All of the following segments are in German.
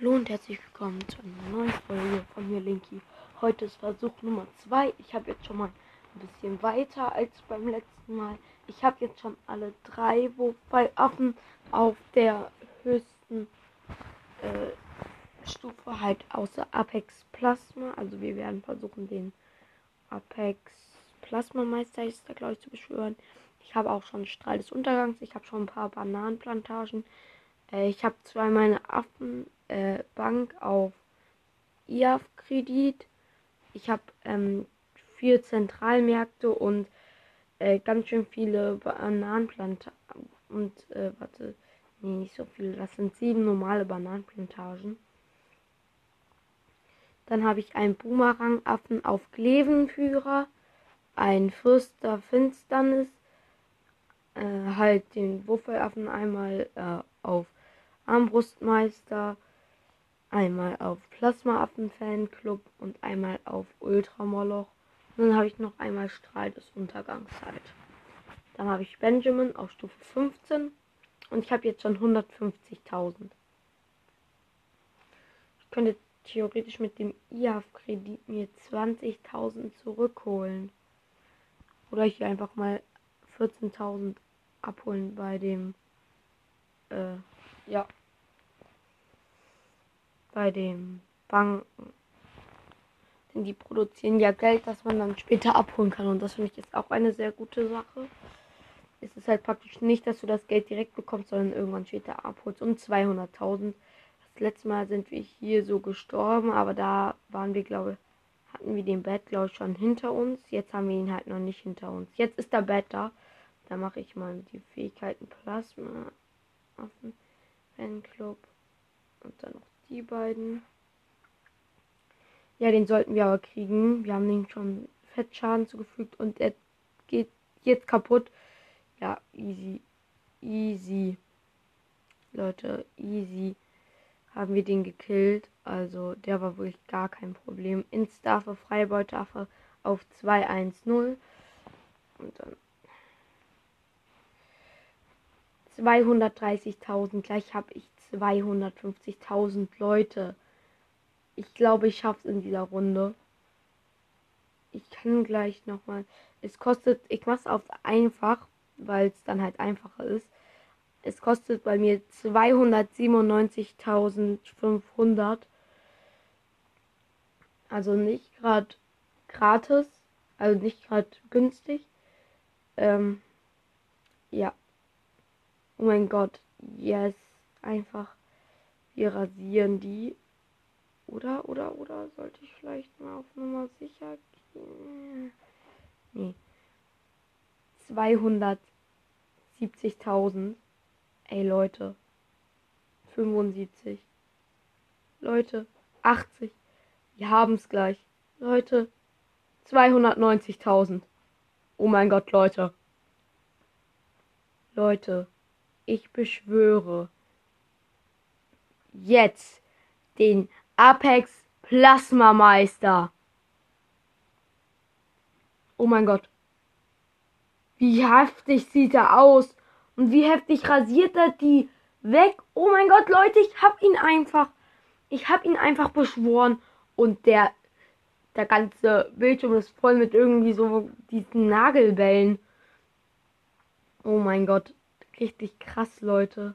Hallo und herzlich willkommen zu einer neuen Folge von mir, Linky. Heute ist Versuch Nummer 2. Ich habe jetzt schon mal ein bisschen weiter als beim letzten Mal. Ich habe jetzt schon alle drei Wobei-Affen auf der höchsten äh, Stufe, halt außer Apex Plasma. Also wir werden versuchen, den Apex Plasma Meister ist da, glaube ich, zu beschwören. Ich habe auch schon Strahl des Untergangs. Ich habe schon ein paar Bananenplantagen. Äh, ich habe zwei meine Affenbank äh, auf IAF-Kredit. Ich habe ähm, vier Zentralmärkte und äh, ganz schön viele Bananenplantagen. Und, äh, warte, nee, nicht so viele. Das sind sieben normale Bananenplantagen. Dann habe ich einen Boomerang-Affen auf Glevenführer, ein Fürster Finsternis, äh, halt den Wuffelaffen einmal äh, auf Armbrustmeister, einmal auf Plasmaaffen-Fanclub und einmal auf Ultramoloch. Und dann habe ich noch einmal Strahl des Untergangs halt. Dann habe ich Benjamin auf Stufe 15 und ich habe jetzt schon 150.000. Ich könnte theoretisch mit dem IAF-Kredit mir 20.000 zurückholen. Oder hier einfach mal 14.000 abholen bei dem, äh, ja, bei den Banken. Denn die produzieren ja Geld, das man dann später abholen kann. Und das finde ich jetzt auch eine sehr gute Sache. Es ist halt praktisch nicht, dass du das Geld direkt bekommst, sondern irgendwann später abholst. Und 200.000. Das letzte Mal sind wir hier so gestorben, aber da waren wir, glaube ich, hatten wir den Bett, glaube ich, schon hinter uns. Jetzt haben wir ihn halt noch nicht hinter uns. Jetzt ist der Bett da. Da mache ich mal die Fähigkeiten Plasma, Affen, Fanclub und dann noch die beiden. Ja, den sollten wir aber kriegen. Wir haben den schon Fettschaden zugefügt und er geht jetzt kaputt. Ja, easy. Easy. Leute, easy haben wir den gekillt. Also der war wirklich gar kein Problem. Instaffe, Freibeutaffe auf 210. Und dann 230.000. Gleich habe ich 250.000 Leute. Ich glaube, ich schaffe es in dieser Runde. Ich kann gleich nochmal. Es kostet, ich mache es auf einfach, weil es dann halt einfacher ist. Es kostet bei mir 297.500. Also nicht gerade gratis, also nicht gerade günstig. Ähm, ja. Oh mein Gott, yes. Einfach, wir rasieren die. Oder, oder, oder sollte ich vielleicht mal auf Nummer sicher gehen? Nee. 270.000. Ey, Leute. 75. Leute. 80. Wir haben es gleich. Leute. 290.000. Oh mein Gott, Leute. Leute. Ich beschwöre jetzt den Apex Plasma Meister. Oh mein Gott. Wie heftig sieht er aus. Und wie heftig rasiert er die weg. Oh mein Gott, Leute, ich hab ihn einfach. Ich hab ihn einfach beschworen. Und der, der ganze Bildschirm ist voll mit irgendwie so diesen Nagelbällen. Oh mein Gott. Richtig krass, Leute.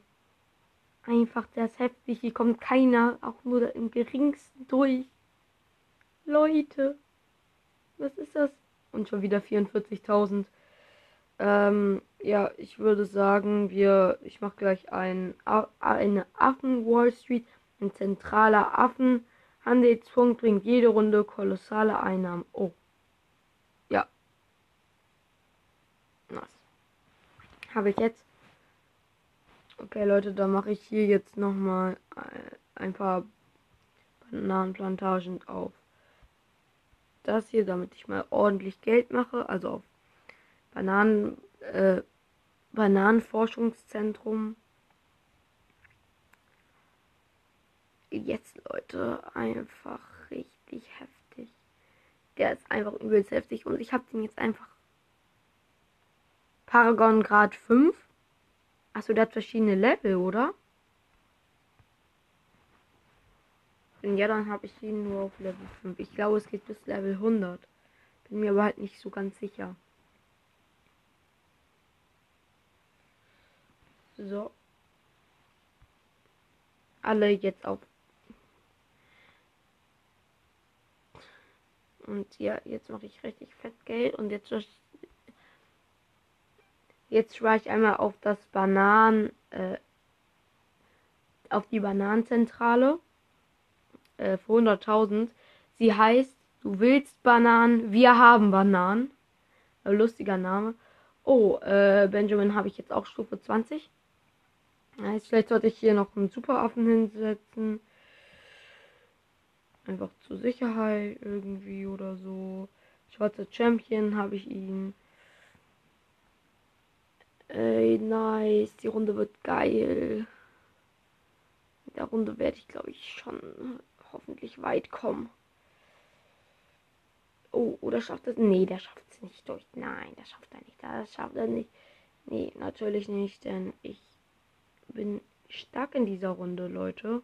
Einfach, der ist heftig. Hier kommt keiner, auch nur im geringsten durch. Leute. Was ist das? Und schon wieder 44.000. Ähm, ja, ich würde sagen, wir, ich mache gleich ein, eine Affen Wall Street. Ein zentraler Affenhandelspunkt bringt jede Runde kolossale Einnahmen. Oh. Ja. Was? Habe ich jetzt? Okay, Leute, da mache ich hier jetzt nochmal ein paar Bananenplantagen auf das hier, damit ich mal ordentlich Geld mache. Also auf Bananen, äh, Bananenforschungszentrum. Jetzt, Leute, einfach richtig heftig. Der ist einfach übelst heftig und ich habe den jetzt einfach Paragon Grad 5 Achso, der hat verschiedene Level, oder? Wenn ja, dann habe ich ihn nur auf Level 5. Ich glaube, es geht bis Level 100. Bin mir aber halt nicht so ganz sicher. So. Alle jetzt auf. Und ja, jetzt mache ich richtig fett Geld und jetzt jetzt schwöre ich einmal auf das Bananen äh, auf die Bananenzentrale äh, für 100.000. Sie heißt, du willst Bananen, wir haben Bananen. Äh, lustiger Name. Oh, äh, Benjamin habe ich jetzt auch Stufe 20. Heißt, vielleicht sollte ich hier noch einen Superaffen hinsetzen. Einfach zur Sicherheit irgendwie oder so. Schwarzer Champion habe ich ihn. Ey, nice. Die Runde wird geil. In der Runde werde ich, glaube ich, schon hoffentlich weit kommen. Oh, oder schafft es? Nee, der schafft es nicht durch. Nein, das schafft er nicht. Das schafft er nicht. Nee, natürlich nicht, denn ich bin stark in dieser Runde, Leute.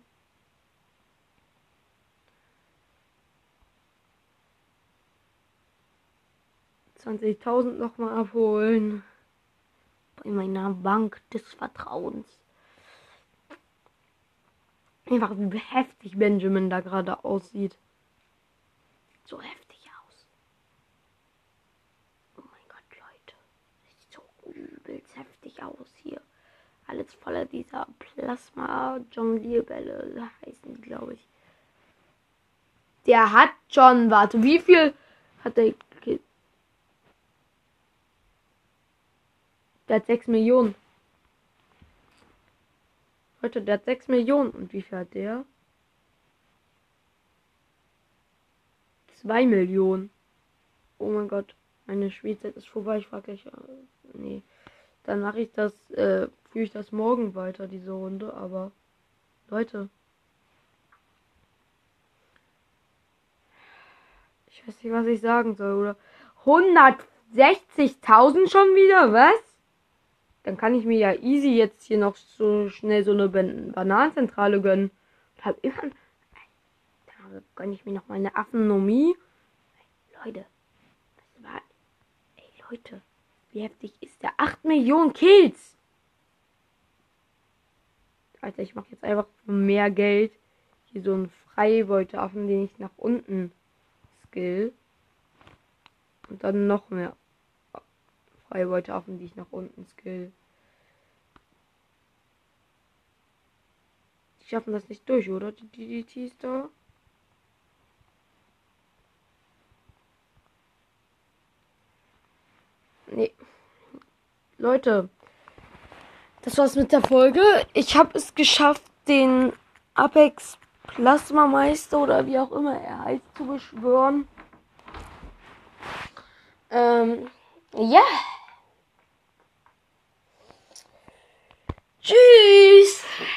Zwanzigtausend nochmal abholen. Bei meiner Bank des Vertrauens. Einfach wie heftig Benjamin da gerade aussieht. So heftig aus. Oh mein Gott, Leute. Sieht so übelst heftig aus hier. Alles voller dieser Plasma-Jonglierbälle heißen die, glaube ich. Der hat schon, warte, wie viel hat der? Der hat 6 Millionen. Leute, der hat 6 Millionen. Und wie viel hat der? 2 Millionen. Oh mein Gott. Meine Spielzeit ist vorbei. Ich frage gleich. Äh, nee. Dann mache ich das, äh, führe ich das morgen weiter, diese Runde. Aber Leute. Ich weiß nicht, was ich sagen soll, oder? 160.000 schon wieder? Was? Dann kann ich mir ja easy jetzt hier noch so schnell so eine Ban Bananenzentrale gönnen. Und hab immer. Da gönne ich mir noch mal eine Affenomie. Leute, das war. Ey, Leute, wie heftig ist der? 8 Millionen Kills! Alter, ich mache jetzt einfach mehr Geld. Hier so einen Freibeuteaffen, den ich nach unten skill. Und dann noch mehr Freibeuteaffen, die ich nach unten skill. Die schaffen das nicht durch, oder? Die DDTs da. Nee. Leute, das war's mit der Folge. Ich habe es geschafft, den Apex Plasma Meister oder wie auch immer er heißt zu beschwören. Ähm, ja. Tschüss!